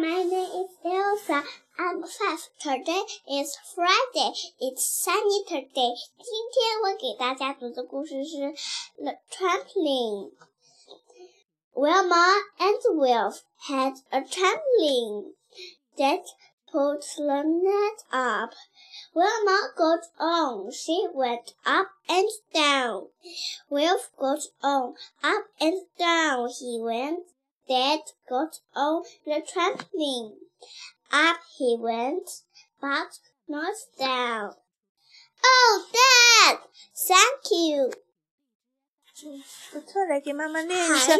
Hi, my name is Elsa. I'm five. Today is Friday. It's sunny today. 今天我给大家读的故事是《The Trampoline》。Wilma and Wilf had a trampoline that put the net up. Wilma got on. She went up and down. Wilf got on. Up and down he went. Dad got on the trampoline. Up he went, but not down. Oh, Dad! Thank you. 不错，来给妈妈念一下。